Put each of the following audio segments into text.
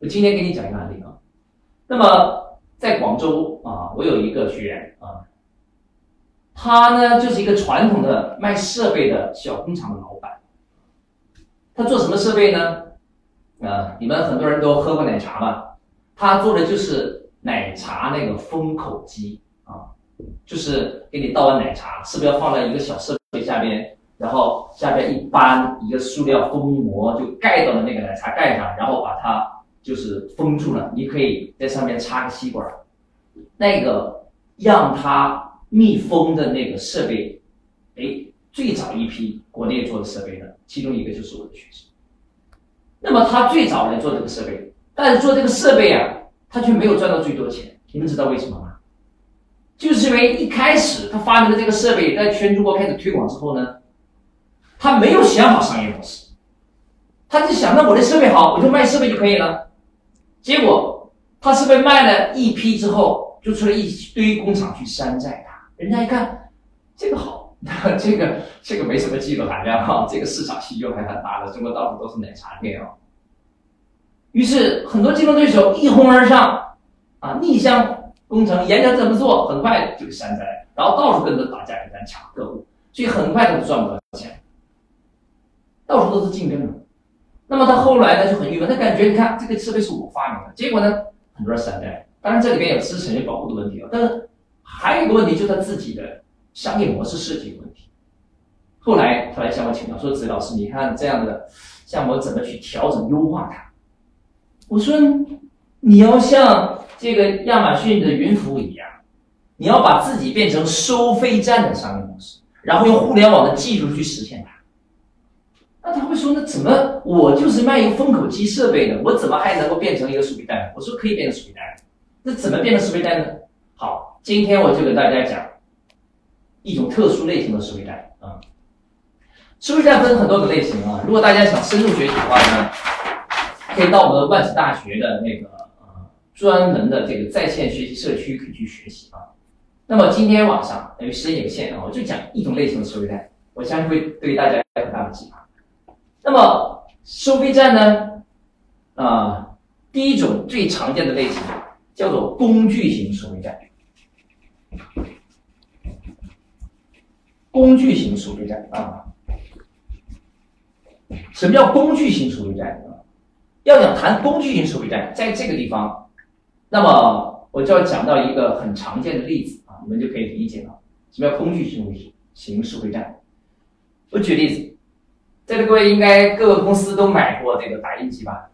我今天给你讲一个案例啊。那么在广州啊，我有一个学员啊，他呢就是一个传统的卖设备的小工厂的老板。他做什么设备呢？啊，你们很多人都喝过奶茶吧？他做的就是奶茶那个封口机啊，就是给你倒完奶茶，是不是要放在一个小设备下边？然后下边一搬一个塑料封膜，就盖到了那个奶茶盖上，然后把它就是封住了。你可以在上面插个吸管，那个让它密封的那个设备，哎，最早一批国内做的设备呢，其中一个就是我的学生。那么他最早来做这个设备，但是做这个设备啊，他却没有赚到最多钱。你们知道为什么吗？就是因为一开始他发明的这个设备，在全中国开始推广之后呢。他没有想好商业模式，他就想，那我的设备好，我就卖设备就可以了。结果他是被卖了一批之后，就出来一堆工厂去山寨他。人家一看，这个好，这个这个没什么技术含量哈，这个市场需求还很大的，中国到处都是奶茶店哦。于是很多竞争对手一哄而上，啊，逆向工程，研究怎么做，很快就山寨，然后到处跟着打价格战抢客户，所以很快他就赚不到钱。到处都是竞争的，那么他后来呢就很郁闷，他感觉你看这个设备是我发明的，结果呢很多人山寨，当然这里边有知识产权保护的问题啊，但是还有一个问题就是他自己的商业模式设计有问题。后来他来向我请教说：“子老师，你看这样的项目怎么去调整优化它？”我说：“你要像这个亚马逊的云服务一样，你要把自己变成收费站的商业模式，然后用互联网的技术去实现它。”他会说，那怎么我就是卖一个封口机设备的，我怎么还能够变成一个收费站？我说可以变成收费站，那怎么变成收费站呢？好，今天我就给大家讲一种特殊类型的收费站啊。收费站分很多种类型啊，如果大家想深入学习的话呢，可以到我们万斯大学的那个呃专门的这个在线学习社区可以去学习啊。那么今天晚上由于时间有限啊，我就讲一种类型的收费站，我相信会对大家有很大的启发。那么收费站呢？啊，第一种最常见的类型叫做工具型收费站。工具型收费站啊，什么叫工具型收费站啊？要想谈工具型收费站，在这个地方，那么我就要讲到一个很常见的例子啊，你们就可以理解了。什么叫工具型型收费站？我举例子。在座各位应该各个公司都买过这个打印机吧？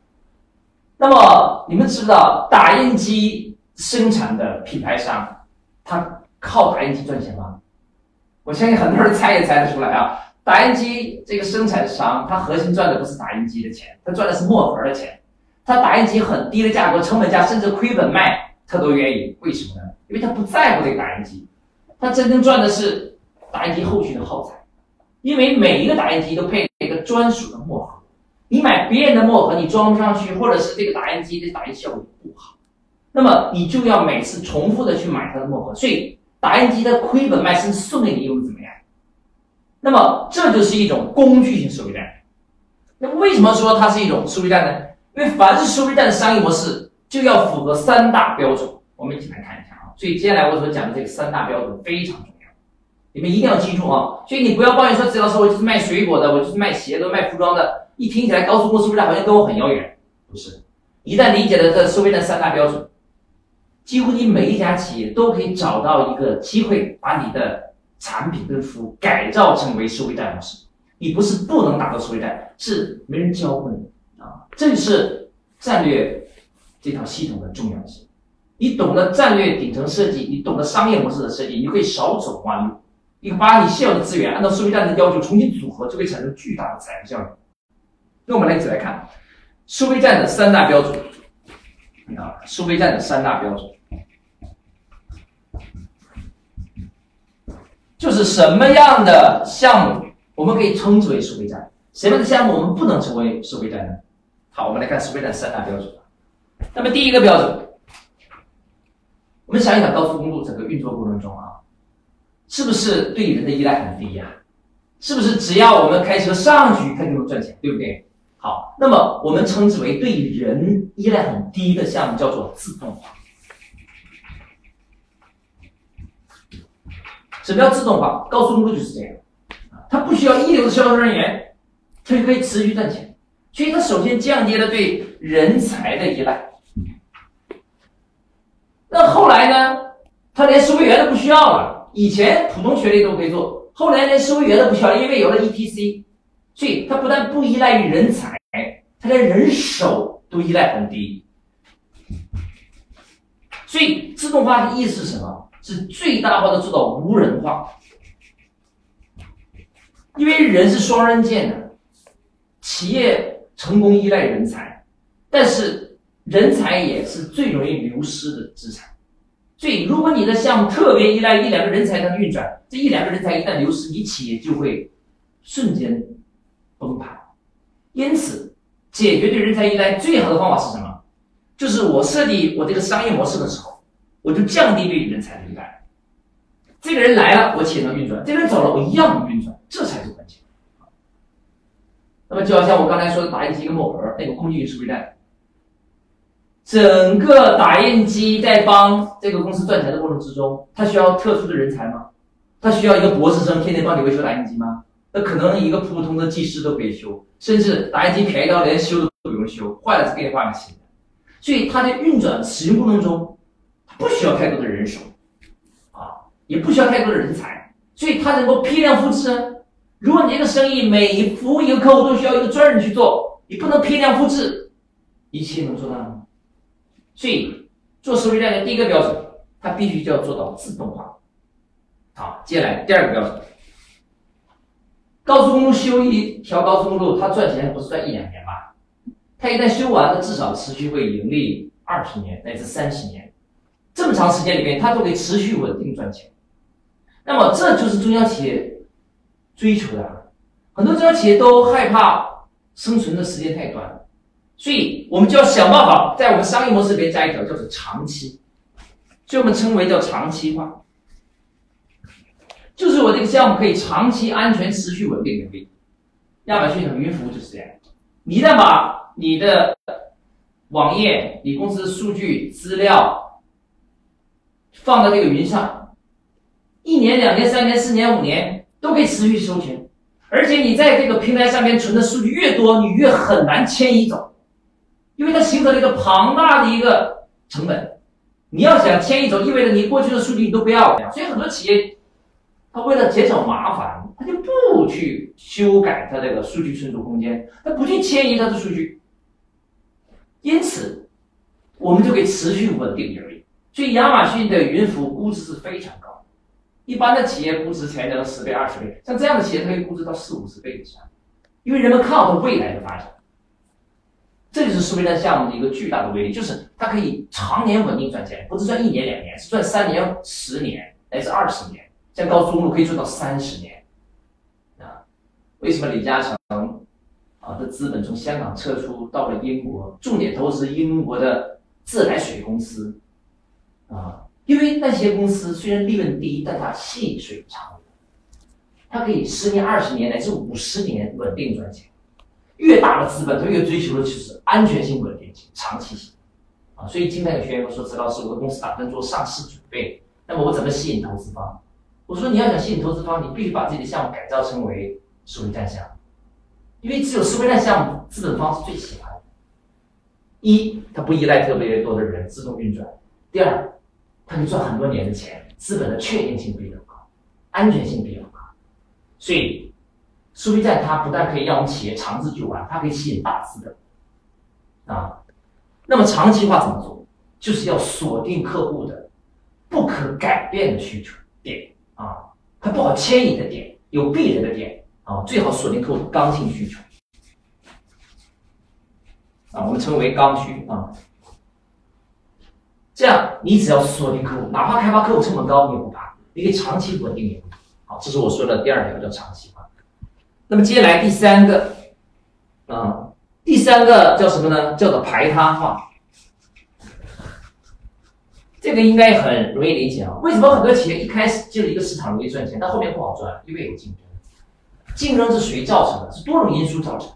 那么你们知道打印机生产的品牌商，他靠打印机赚钱吗？我相信很多人猜也猜得出来啊！打印机这个生产商，他核心赚的不是打印机的钱，他赚的是墨盒的钱。他打印机很低的价格，成本价甚至亏本卖，他都愿意。为什么呢？因为他不在乎这个打印机，他真正赚的是打印机后续的耗材。因为每一个打印机都配了一个专属的墨盒，你买别人的墨盒，你装不上去，或者是这个打印机的打印效果不好，那么你就要每次重复的去买它的墨盒，所以打印机的亏本卖，身送给你又怎么样？那么这就是一种工具型收费站。那么为什么说它是一种收费站呢？因为凡是收费站的商业模式就要符合三大标准，我们一起来看一下啊。所以接下来我所讲的这个三大标准非常重要。你们一定要记住啊！所以你不要抱怨说，只要说我就是卖水果的，我就是卖鞋的、卖服装的，一听起来高速公路收费站好像跟我很遥远。不是，一旦理解了这收费站三大标准，几乎你每一家企业都可以找到一个机会，把你的产品跟服务改造成为收费站模式。你不是不能打造收费站，是没人教过你啊！这是战略这套系统的重要性。你懂得战略顶层设计，你懂得商业模式的设计，你可以少走弯路。你把你现有的资源按照收费站的要求重新组合，就会产生巨大的财富效应。那我们来一起来看收费站的三大标准啊，收费站的三大标准，就是什么样的项目我们可以称之为收费站，什么样的项目我们不能成为收费站呢？好，我们来看收费站三大标准。那么第一个标准，我们想一想高速公路整个运作过程中啊。是不是对人的依赖很低呀？是不是只要我们开车上去，它就能赚钱，对不对？好，那么我们称之为对人依赖很低的项目叫做自动化。什么叫自动化？高速公路就是这样，它不需要一流的销售人员，它就可以持续赚钱。所以它首先降低了对人才的依赖。那后来呢？它连收费员都不需要了。以前普通学历都可以做，后来连收费员都不需要，因为有了 ETC。所以它不但不依赖于人才，它连人手都依赖很低。所以自动化的意思是什么？是最大化的做到无人化。因为人是双刃剑的，企业成功依赖人才，但是人才也是最容易流失的资产。所以，如果你的项目特别依赖一两个人才的运转，这一两个人才一旦流失，你企业就会瞬间崩盘。因此，解决对人才依赖最好的方法是什么？就是我设计我这个商业模式的时候，我就降低对人才的依赖。这个人来了，我企业能运转；这个人走了，我一样能运转，这才是关键。那么，就好像我刚才说的打印机跟墨盒那个空气运输站。整个打印机在帮这个公司赚钱的过程之中，它需要特殊的人才吗？它需要一个博士生天天帮你维修打印机吗？那可能一个普通的技师都可以修，甚至打印机便宜到连修都不用修，坏了再给你换个新的。所以它的运转使用过程中，它不需要太多的人手，啊，也不需要太多的人才，所以它能够批量复制。如果你这个生意每服务一个客户都需要一个专人去做，你不能批量复制，一切能做到吗？所以，做收费站的第一个标准，它必须就要做到自动化。好，接下来第二个标准，高速公路修一条高速公路，它赚钱不是赚一两年吧？它一旦修完了，至少持续会盈利二十年乃至三十年，这么长时间里面，它都可以持续稳定赚钱。那么，这就是中小企业追求的。很多中小企业都害怕生存的时间太短。所以我们就要想办法，在我们商业模式里面加一条，叫做长期，所以我们称为叫长期化，就是我这个项目可以长期、安全、持续、稳定盈利。亚马逊的云服务就是这样，你一旦把你的网页、你公司的数据资料放到这个云上，一年、两年、三年、四年、五年都可以持续收钱，而且你在这个平台上面存的数据越多，你越很难迁移走。因为它形成了一个庞大的一个成本，你要想迁移走，意味着你过去的数据你都不要了。所以很多企业，它为了减少麻烦，它就不去修改它这个数据存储空间，它不去迁移它的数据。因此，我们就可以持续稳定盈利。所以亚马逊的云服务估值是非常高，一般的企业估值才能十倍、二十倍，像这样的企业它可以估值到四五十倍以上，因为人们看好它未来的发展。这是收费站项目的一个巨大的威力，就是它可以常年稳定赚钱，不是赚一年两年，是赚三年、十年乃至二十年。像高速公路可以做到三十年。啊，为什么李嘉诚啊的资本从香港撤出到了英国，重点投资英国的自来水公司？啊，因为那些公司虽然利润低，但它细水长流，它可以十年、二十年乃至五十年稳定赚钱。越大的资本，它越追求的就是安全性、稳定性、长期性，啊，所以今天有学员说：“陈老师，我的公司打算做上市准备，那么我怎么吸引投资方？”我说：“你要想吸引投资方，你必须把自己的项目改造成为收费站项目，因为只有收费站项目，资本方是最喜欢的。一，它不依赖特别多的人，自动运转；第二，它能赚很多年的钱，资本的确定性比较高，安全性比较高，所以。”收费站它不但可以让我们企业长治久安，它可以吸引大资本，啊，那么长期化怎么做？就是要锁定客户的不可改变的需求点啊，它不好迁移的点，有必然的点啊，最好锁定客户刚性需求啊，我们称为刚需啊。这样你只要锁定客户，哪怕开发客户成本高，你也不怕，你可以长期稳定盈利。好，这是我说的第二条，叫长期。那么接下来第三个，啊，第三个叫什么呢？叫做排他化。这个应该很容易理解啊。为什么很多企业一开始进入一个市场容易赚钱，但后面不好赚？因为有竞争。竞争是谁造成的？是多种因素造成。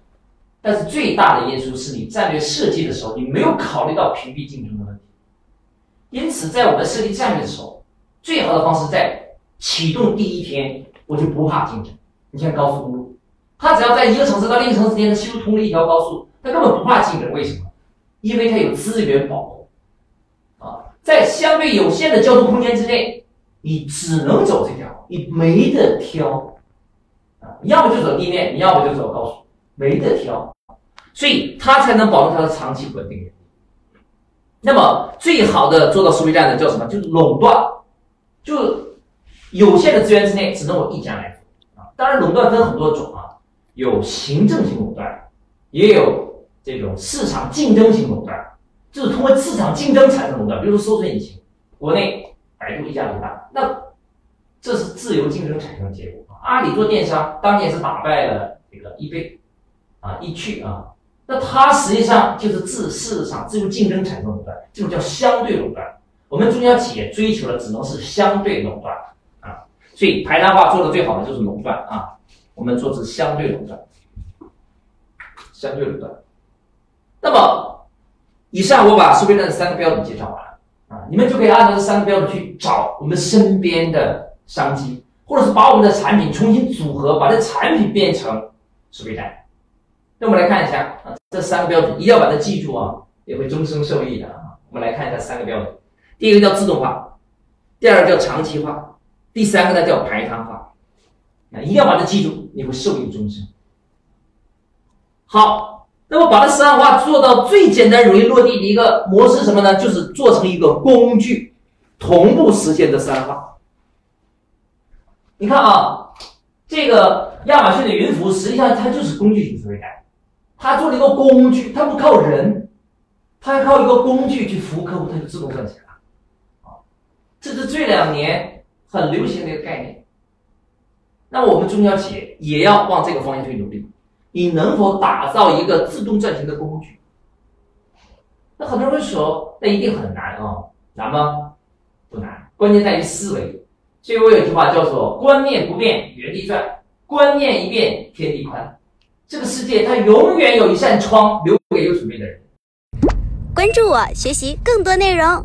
但是最大的因素是你战略设计的时候，你没有考虑到屏蔽竞争的问题。因此，在我们设计战略的时候，最好的方式在启动第一天，我就不怕竞争。你像高速公路，它只要在一个城市到另一个城市之间修通了一条高速，它根本不怕竞争。为什么？因为它有资源保护。啊，在相对有限的交通空间之内，你只能走这条，你没得挑。啊，要么就走地面，你要么就走高速，没得挑。所以它才能保证它的长期稳定。那么最好的做到收费站的叫什么？就是垄断，就有限的资源之内只能我一家来做啊。当然，垄断分很多种啊，有行政性垄断，也有这种市场竞争型垄断，就是通过市场竞争产生垄断。比如说搜索引擎，国内百度一家独大，那这是自由竞争产生的结果。阿里做电商，当年是打败了这个易贝啊，易趣啊。那它实际上就是自市场自由竞争产生垄断，这种叫相对垄断。我们中小企业追求的只能是相对垄断啊，所以排他化做的最好的就是垄断啊。我们做的是相对垄断，相对垄断。那么，以上我把收费站的三个标准介绍完了啊，你们就可以按照这三个标准去找我们身边的商机，或者是把我们的产品重新组合，把这产品变成收费站。那我们来看一下啊，这三个标准一定要把它记住啊，也会终生受益的啊。我们来看一下三个标准，第一个叫自动化，第二个叫长期化，第三个呢叫排他化。啊，一定要把它记住，你会受益终生。好，那么把这三化做到最简单、容易落地的一个模式什么呢？就是做成一个工具，同步实现这三化。你看啊，这个亚马逊的云服务实际上它就是工具型思维感。他做了一个工具，它不靠人，他还靠一个工具去服务客户，它就自动赚钱了。啊，这是这两年很流行的一个概念。那我们中小企业也要往这个方向去努力。你能否打造一个自动赚钱的工具？那很多人会说，那一定很难啊，难吗？不难，关键在于思维。所以我有句话叫做“观念不变，原地转；观念一变，天地宽。”这个世界，它永远有一扇窗留给有准备的人。关注我，学习更多内容。